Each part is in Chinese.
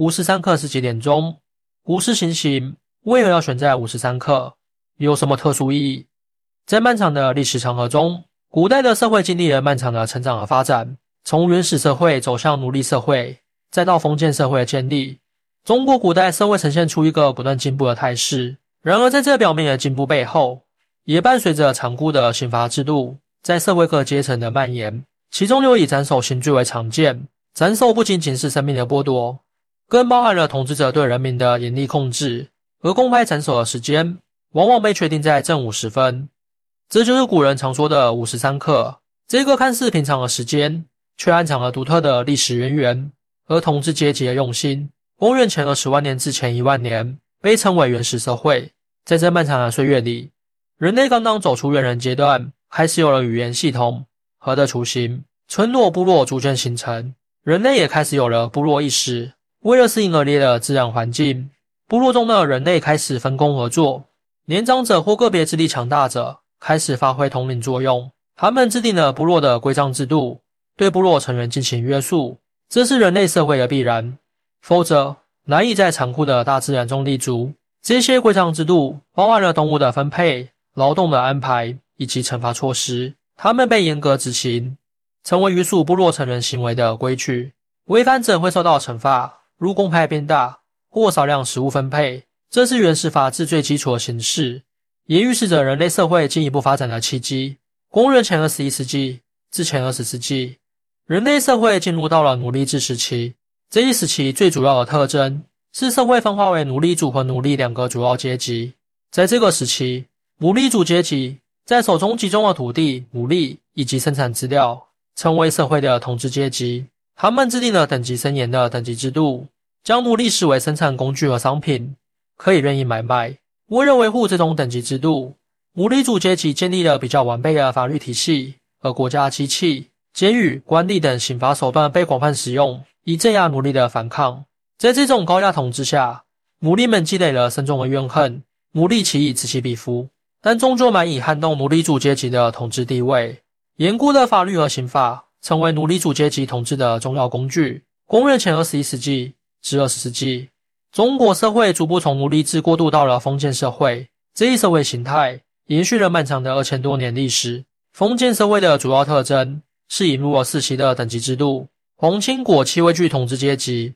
五时三刻是几点钟？五时行刑为何要选在五时三刻？有什么特殊意义？在漫长的历史长河中，古代的社会经历了漫长的成长和发展，从原始社会走向奴隶社会，再到封建社会的建立。中国古代社会呈现出一个不断进步的态势。然而，在这表面的进步背后，也伴随着残酷的刑罚制度在社会各阶层的蔓延。其中，又以斩首刑最为常见。斩首不仅仅是生命的剥夺，更包含了统治者对人民的严厉控制。而公开斩首的时间，往往被确定在正午时分，这就是古人常说的午时三刻。这个看似平常的时间，却暗藏了独特的历史渊源和统治阶级的用心。公元前二十万年至前一万年，被称为原始社会。在这漫长的岁月里，人类刚刚走出猿人阶段，开始有了语言系统和的雏形，村落部落逐渐形成，人类也开始有了部落意识。为了适应恶劣的自然环境，部落中的人类开始分工合作，年长者或个别智力强大者开始发挥统领作用。他们制定了部落的规章制度，对部落成员进行约束，这是人类社会的必然，否则难以在残酷的大自然中立足。这些规章制度包含了动物的分配、劳动的安排以及惩罚措施，他们被严格执行，成为约束部落成员行为的规矩。违反者会受到惩罚，如公派变大或少量食物分配。这是原始法治最基础的形式，也预示着人类社会进一步发展的契机。公元前二十一世纪至前二十世纪，人类社会进入到了奴隶制时期。这一时期最主要的特征是社会分化为奴隶主和奴隶两个主要阶级。在这个时期，奴隶主阶级在手中集中了土地、奴隶以及生产资料，成为社会的统治阶级。他们制定了等级森严的等级制度，将奴隶视为生产工具和商品，可以任意买卖。为了维护这种等级制度，奴隶主阶级建立了比较完备的法律体系，而国家机器、监狱、官吏等刑罚手段被广泛使用，以镇压奴隶的反抗。在这种高压统治下，奴隶们积累了深重的怨恨，奴隶起义此起彼伏，但终究难以撼动奴隶主阶级的统治地位。严酷的法律和刑法成为奴隶主阶级统治的重要工具。公元前二十一世纪至二十世纪，中国社会逐步从奴隶制过渡到了封建社会，这一社会形态。延续了漫长的二千多年历史。封建社会的主要特征是引入了世袭的等级制度。皇亲国戚位居统治阶级，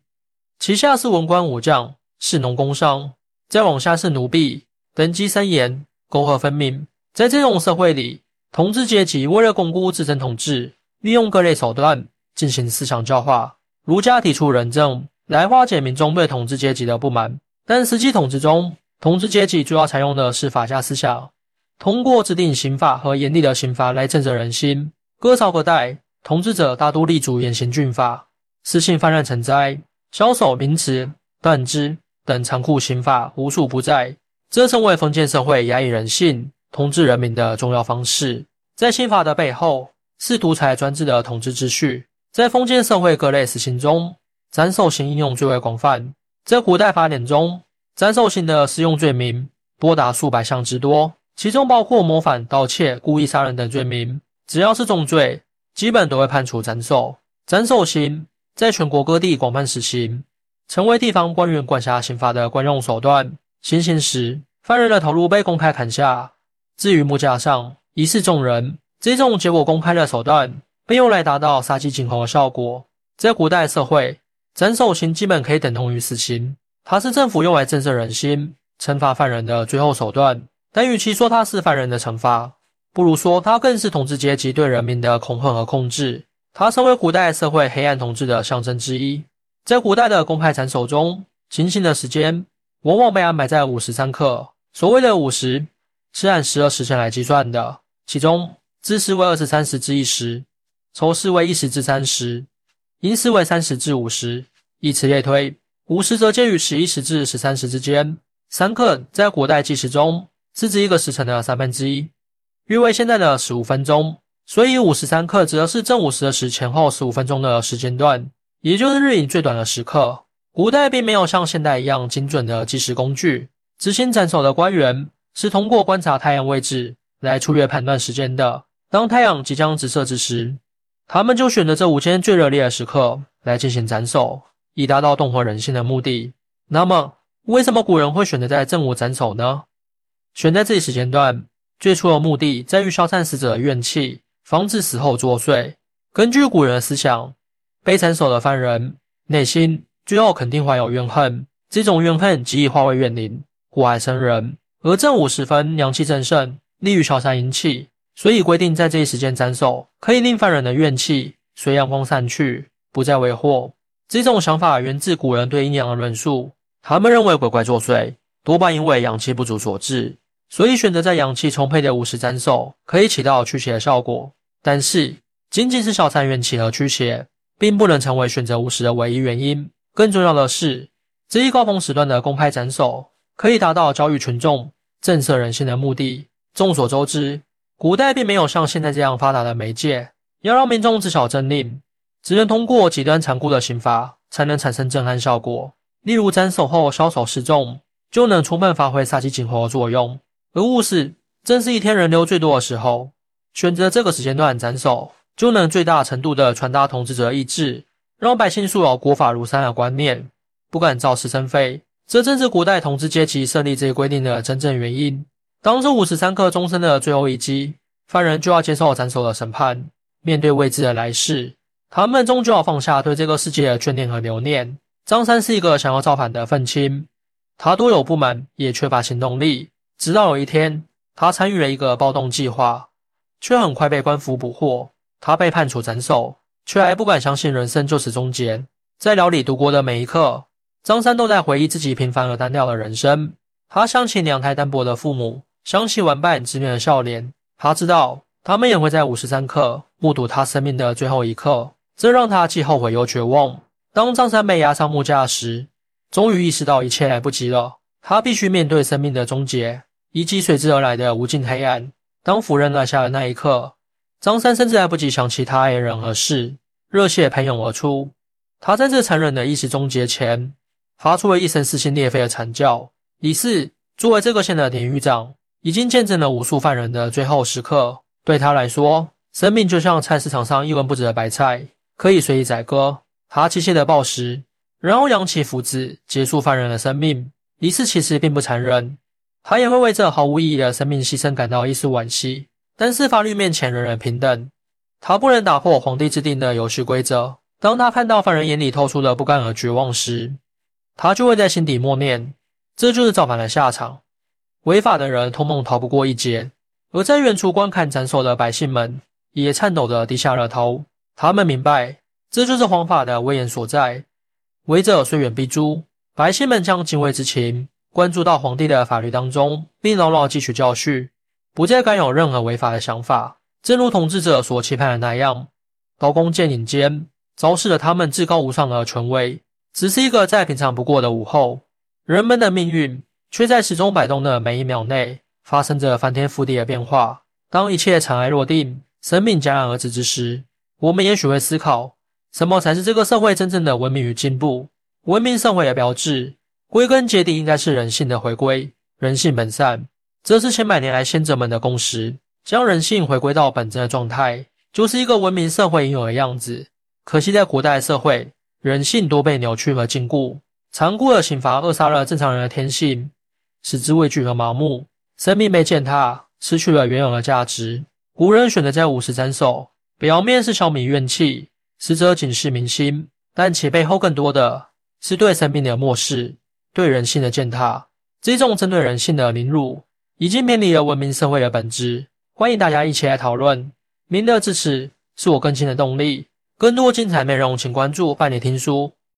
其下是文官武将，士农工商，再往下是奴婢，等级森严，沟壑分明。在这种社会里，统治阶级为了巩固自身统治，利用各类手段进行思想教化。儒家提出仁政，来化解民众对统治阶级的不满。但实际统治中，统治阶级主要采用的是法家思想。通过制定刑法和严厉的刑罚来震慑人心，各朝各代统治者大都立足严刑峻法，私刑泛滥成灾，枭首名词、断肢等残酷刑法无处不在。这成为封建社会压抑人性、统治人民的重要方式。在刑法的背后，是独裁专制的统治秩序。在封建社会各类死刑中，斩首刑应用最为广泛。在古代法典中，斩首刑的适用罪名多达数百项之多。其中包括谋反、盗窃、故意杀人等罪名，只要是重罪，基本都会判处斩首。斩首刑在全国各地广泛实行，成为地方官员管辖刑罚的惯用手段。行刑时，犯人的头颅被公开砍下，置于木架上，以示众人。这种结果公开的手段，被用来达到杀鸡儆猴的效果。在古代社会，斩首刑基本可以等同于死刑，它是政府用来震慑人心、惩罚犯人的最后手段。但与其说它是犯人的惩罚，不如说它更是统治阶级对人民的恐吓和控制。它成为古代社会黑暗统治的象征之一。在古代的公派斩首中，行刑的时间往往被安排在午时三刻。所谓的午时，是按十二时辰来计算的，其中子时为二十三时至一时，丑时为一时至三时，寅时为三十至五十，以此类推。五十则介于十一时至十三时之间。三刻在古代计时中。是指一个时辰的三分之一，约为现在的十五分钟。所以五时三刻指的是正午时的时前后十五分钟的时间段，也就是日影最短的时刻。古代并没有像现代一样精准的计时工具，执行斩首的官员是通过观察太阳位置来粗略判断时间的。当太阳即将直射之时，他们就选择这五天最热烈的时刻来进行斩首。以达到动活人性的目的。那么，为什么古人会选择在正午斩首呢？选在这一时间段，最初的目的在于消散死者的怨气，防止死后作祟。根据古人的思想，被斩首的犯人内心最后肯定怀有怨恨，这种怨恨极易化为怨灵，祸害生人。而正午时分，阳气正盛，利于消散阴气。所以规定，在这一时间斩首，可以令犯人的怨气随阳光散去，不再为祸。这种想法源自古人对阴阳的论述。他们认为鬼怪作祟多半因为阳气不足所致，所以选择在阳气充沛的午时斩首，可以起到驱邪的效果。但是，仅仅是消散怨气和驱邪，并不能成为选择午时的唯一原因。更重要的是，这一高峰时段的公派斩首，可以达到教育群众、震慑人心的目的。众所周知。古代并没有像现在这样发达的媒介，要让民众知晓真令，只能通过极端残酷的刑罚才能产生震撼效果。例如斩首后梢首示众，就能充分发挥杀鸡儆猴的作用。而午时正是一天人流最多的时候，选择这个时间段斩首，就能最大程度的传达统治者意志，让百姓素有国法如山的观念，不敢造是生非。这正是古代统治阶级设立这一规定的真正原因。当这五十三刻钟声的最后一击，犯人就要接受斩首的审判。面对未知的来世，他们终究要放下对这个世界的眷恋和留念。张三是一个想要造反的愤青，他多有不满，也缺乏行动力。直到有一天，他参与了一个暴动计划，却很快被官府捕获。他被判处斩首，却还不敢相信人生就此终结。在牢里度过的每一刻，张三都在回忆自己平凡而单调的人生。他想起两胎单薄的父母。想起玩伴稚嫩的笑脸，他知道他们也会在五十三刻目睹他生命的最后一刻，这让他既后悔又绝望。当张三被押上木架时，终于意识到一切来不及了，他必须面对生命的终结以及随之而来的无尽黑暗。当斧刃落下的那一刻，张三甚至来不及想起他爱人何事，热血喷涌而出。他在这残忍的意识终结前，发出了一声撕心裂肺的惨叫。李四作为这个县的典狱长。已经见证了无数犯人的最后时刻，对他来说，生命就像菜市场上一文不值的白菜，可以随意宰割。他机械的暴食，然后扬起斧子结束犯人的生命。李四其实并不残忍，他也会为这毫无意义的生命牺牲感到一丝惋惜。但是法律面前人人平等，他不能打破皇帝制定的游戏规则。当他看到犯人眼里透出的不甘和绝望时，他就会在心底默念：这就是造反的下场。违法的人通通逃不过一劫，而在远处观看斩首的百姓们也颤抖着低下了头。他们明白，这就是皇法的威严所在。违者虽远必诛。百姓们将敬畏之情关注到皇帝的法律当中，并牢牢汲取教训，不再敢有任何违法的想法。正如统治者所期盼的那样，刀光剑影间昭示了他们至高无上的权威。只是一个再平常不过的午后，人们的命运。却在时钟摆动的每一秒内发生着翻天覆地的变化。当一切尘埃落定，生命戛然而止之时，我们也许会思考：什么才是这个社会真正的文明与进步？文明社会的标志，归根结底应该是人性的回归。人性本善，这是千百年来先哲们的共识。将人性回归到本真的状态，就是一个文明社会应有的样子。可惜在古代社会，人性多被扭曲和禁锢，残酷的刑罚扼杀了正常人的天性。使之畏惧和麻木，生命被践踏，失去了原有的价值。古人选择在五十斩首，表面是消弭怨气，实则警示民心。但其背后更多的是对生命的漠视，对人性的践踏。这种针对人性的凌辱，已经偏离了文明社会的本质。欢迎大家一起来讨论。您的支持是我更新的动力。更多精彩内容，请关注伴你听书。